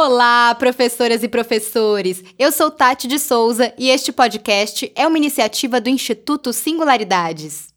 Olá, professoras e professores! Eu sou Tati de Souza e este podcast é uma iniciativa do Instituto Singularidades.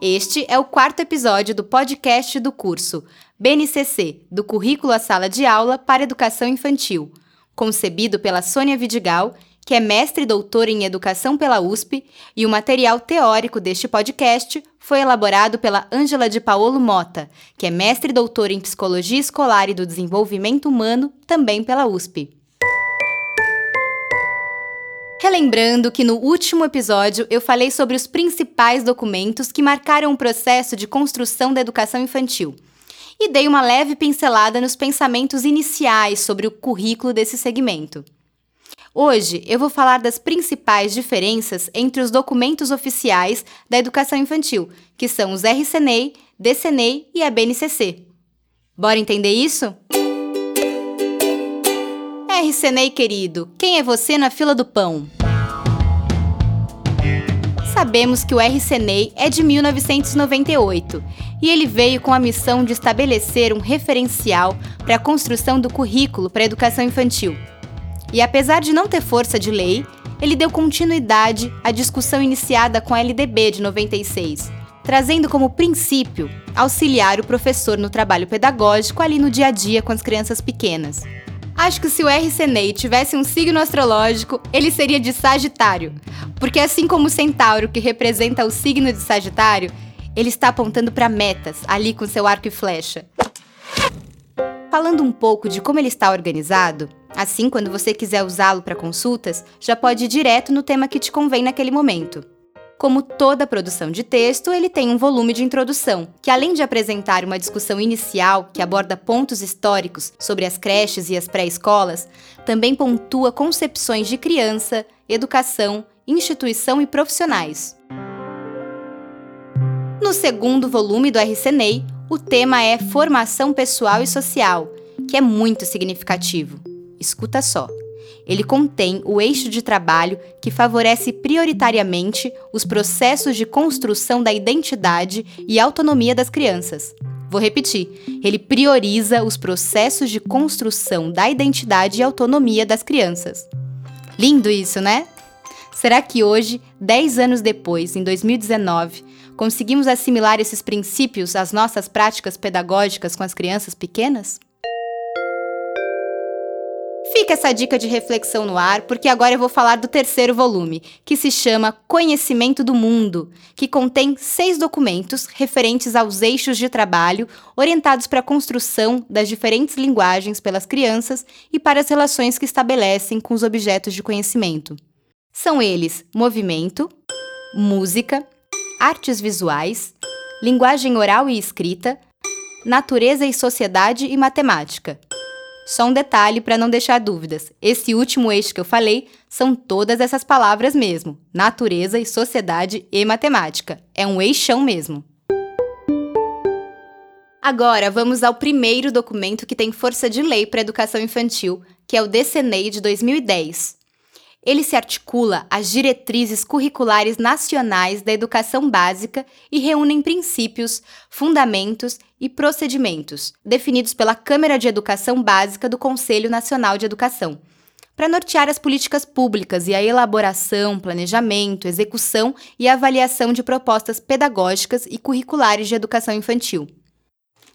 Este é o quarto episódio do podcast do curso BNCC, do Currículo à Sala de Aula para Educação Infantil, concebido pela Sônia Vidigal, que é mestre e doutora em Educação pela USP, e o material teórico deste podcast foi elaborado pela Ângela de Paolo Mota, que é mestre e doutora em Psicologia Escolar e do Desenvolvimento Humano, também pela USP. Relembrando que no último episódio eu falei sobre os principais documentos que marcaram o processo de construção da educação infantil e dei uma leve pincelada nos pensamentos iniciais sobre o currículo desse segmento. Hoje eu vou falar das principais diferenças entre os documentos oficiais da educação infantil, que são os RCNEI, DCNEI e a BNCC. Bora entender isso? RCNEI querido, quem é você na fila do pão? Sabemos que o RCNEI é de 1998 e ele veio com a missão de estabelecer um referencial para a construção do currículo para a educação infantil. E apesar de não ter força de lei, ele deu continuidade à discussão iniciada com a LDB de 96, trazendo como princípio auxiliar o professor no trabalho pedagógico ali no dia a dia com as crianças pequenas. Acho que se o RCNEI tivesse um signo astrológico, ele seria de Sagitário. Porque assim como o Centauro, que representa o signo de Sagitário, ele está apontando para metas, ali com seu arco e flecha. Falando um pouco de como ele está organizado, assim quando você quiser usá-lo para consultas, já pode ir direto no tema que te convém naquele momento. Como toda produção de texto, ele tem um volume de introdução, que além de apresentar uma discussão inicial que aborda pontos históricos sobre as creches e as pré-escolas, também pontua concepções de criança, educação, instituição e profissionais. No segundo volume do RCNEI, o tema é Formação Pessoal e Social, que é muito significativo. Escuta só. Ele contém o eixo de trabalho que favorece prioritariamente os processos de construção da identidade e autonomia das crianças. Vou repetir: ele prioriza os processos de construção da identidade e autonomia das crianças. Lindo isso, né? Será que hoje, 10 anos depois, em 2019, conseguimos assimilar esses princípios às nossas práticas pedagógicas com as crianças pequenas? Fica essa dica de reflexão no ar, porque agora eu vou falar do terceiro volume, que se chama Conhecimento do Mundo, que contém seis documentos referentes aos eixos de trabalho orientados para a construção das diferentes linguagens pelas crianças e para as relações que estabelecem com os objetos de conhecimento. São eles movimento, música, artes visuais, linguagem oral e escrita, natureza e sociedade e matemática. Só um detalhe para não deixar dúvidas: esse último eixo que eu falei são todas essas palavras mesmo: natureza e sociedade e matemática. É um eixão mesmo. Agora vamos ao primeiro documento que tem força de lei para a educação infantil, que é o DCNEI de 2010. Ele se articula às diretrizes curriculares nacionais da educação básica e reúne princípios, fundamentos e procedimentos definidos pela Câmara de Educação Básica do Conselho Nacional de Educação, para nortear as políticas públicas e a elaboração, planejamento, execução e avaliação de propostas pedagógicas e curriculares de educação infantil.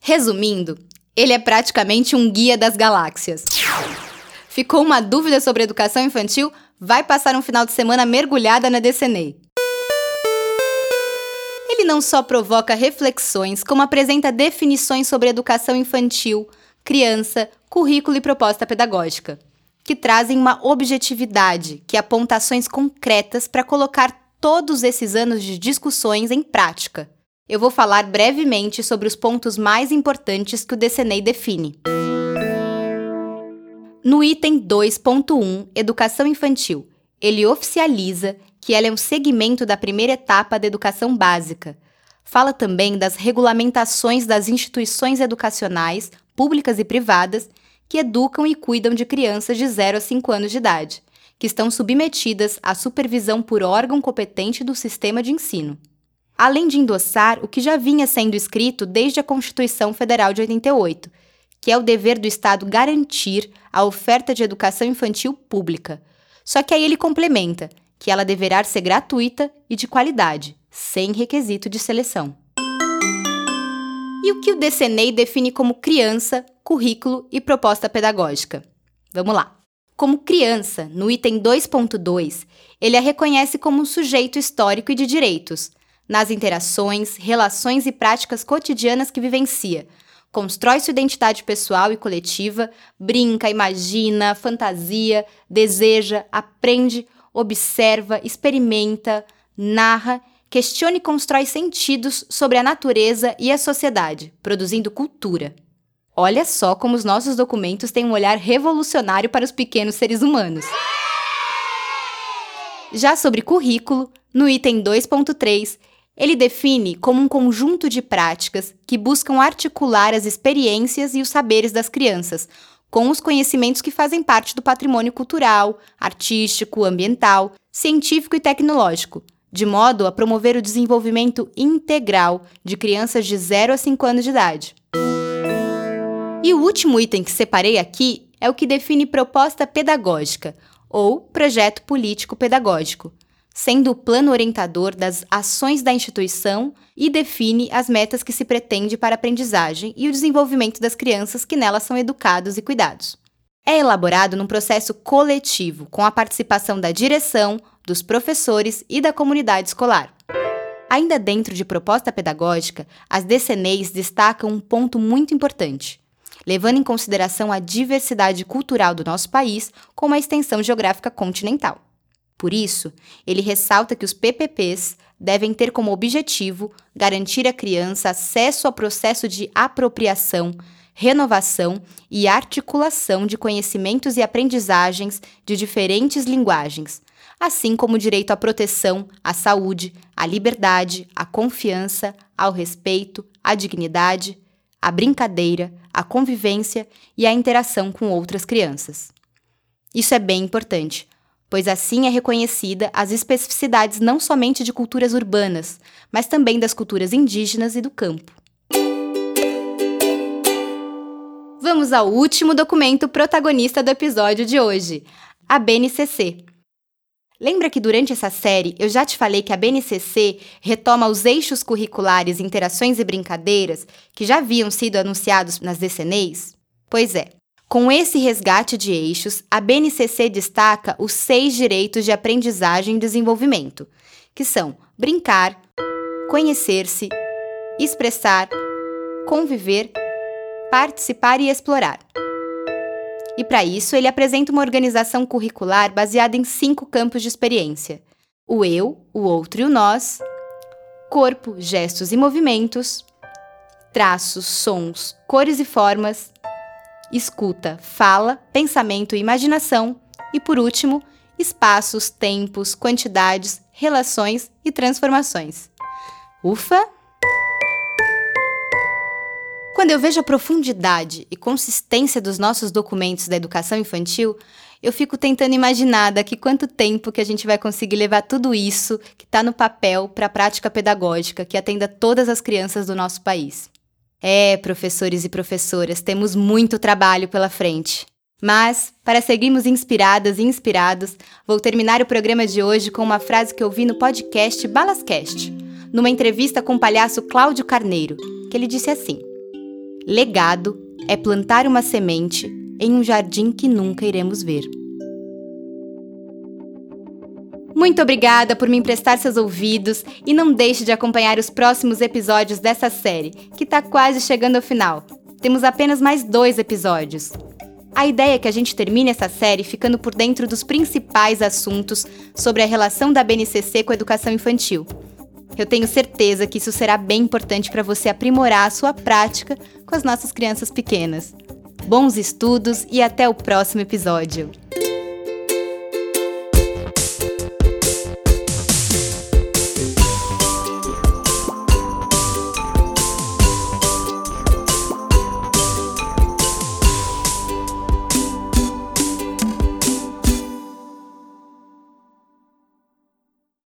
Resumindo, ele é praticamente um guia das galáxias. Ficou uma dúvida sobre educação infantil? vai passar um final de semana mergulhada na DCNEI. Ele não só provoca reflexões, como apresenta definições sobre educação infantil, criança, currículo e proposta pedagógica, que trazem uma objetividade que aponta ações concretas para colocar todos esses anos de discussões em prática. Eu vou falar brevemente sobre os pontos mais importantes que o DCNEI define. No item 2.1, Educação Infantil, ele oficializa que ela é um segmento da primeira etapa da educação básica. Fala também das regulamentações das instituições educacionais, públicas e privadas, que educam e cuidam de crianças de 0 a 5 anos de idade, que estão submetidas à supervisão por órgão competente do sistema de ensino. Além de endossar o que já vinha sendo escrito desde a Constituição Federal de 88, que é o dever do Estado garantir a oferta de educação infantil pública. Só que aí ele complementa que ela deverá ser gratuita e de qualidade, sem requisito de seleção. E o que o DCNEI define como criança, currículo e proposta pedagógica? Vamos lá. Como criança, no item 2.2, ele a reconhece como um sujeito histórico e de direitos, nas interações, relações e práticas cotidianas que vivencia, constrói sua identidade pessoal e coletiva, brinca, imagina, fantasia, deseja, aprende, observa, experimenta, narra questiona e constrói sentidos sobre a natureza e a sociedade, produzindo cultura. Olha só como os nossos documentos têm um olhar revolucionário para os pequenos seres humanos. Já sobre currículo, no item 2.3, ele define como um conjunto de práticas que buscam articular as experiências e os saberes das crianças com os conhecimentos que fazem parte do patrimônio cultural, artístico, ambiental, científico e tecnológico, de modo a promover o desenvolvimento integral de crianças de 0 a 5 anos de idade. E o último item que separei aqui é o que define proposta pedagógica, ou projeto político pedagógico, sendo o plano orientador das ações da instituição e define as metas que se pretende para a aprendizagem e o desenvolvimento das crianças que nelas são educados e cuidados. É elaborado num processo coletivo, com a participação da direção, dos professores e da comunidade escolar. Ainda dentro de proposta pedagógica, as DCNEs destacam um ponto muito importante, levando em consideração a diversidade cultural do nosso país com a extensão geográfica continental. Por isso, ele ressalta que os PPPs devem ter como objetivo garantir à criança acesso ao processo de apropriação, renovação e articulação de conhecimentos e aprendizagens de diferentes linguagens, assim como o direito à proteção, à saúde, à liberdade, à confiança, ao respeito, à dignidade, à brincadeira, à convivência e à interação com outras crianças. Isso é bem importante, pois assim é reconhecida as especificidades não somente de culturas urbanas, mas também das culturas indígenas e do campo. Vamos ao último documento protagonista do episódio de hoje, a BNCC, Lembra que durante essa série eu já te falei que a BNCC retoma os eixos curriculares Interações e Brincadeiras que já haviam sido anunciados nas DCNEs? Pois é. Com esse resgate de eixos, a BNCC destaca os seis direitos de aprendizagem e desenvolvimento, que são brincar, conhecer-se, expressar, conviver, participar e explorar. E para isso, ele apresenta uma organização curricular baseada em cinco campos de experiência: o eu, o outro e o nós, corpo, gestos e movimentos, traços, sons, cores e formas, escuta, fala, pensamento e imaginação, e por último, espaços, tempos, quantidades, relações e transformações. Ufa! Quando eu vejo a profundidade e consistência dos nossos documentos da educação infantil, eu fico tentando imaginar daqui quanto tempo que a gente vai conseguir levar tudo isso que está no papel para a prática pedagógica que atenda todas as crianças do nosso país. É, professores e professoras, temos muito trabalho pela frente. Mas, para seguirmos inspiradas e inspirados, vou terminar o programa de hoje com uma frase que eu vi no podcast Balascast, numa entrevista com o palhaço Cláudio Carneiro, que ele disse assim: Legado é plantar uma semente em um jardim que nunca iremos ver. Muito obrigada por me emprestar seus ouvidos e não deixe de acompanhar os próximos episódios dessa série, que está quase chegando ao final. Temos apenas mais dois episódios. A ideia é que a gente termine essa série ficando por dentro dos principais assuntos sobre a relação da BNCC com a educação infantil eu tenho certeza que isso será bem importante para você aprimorar a sua prática com as nossas crianças pequenas. Bons estudos e até o próximo episódio!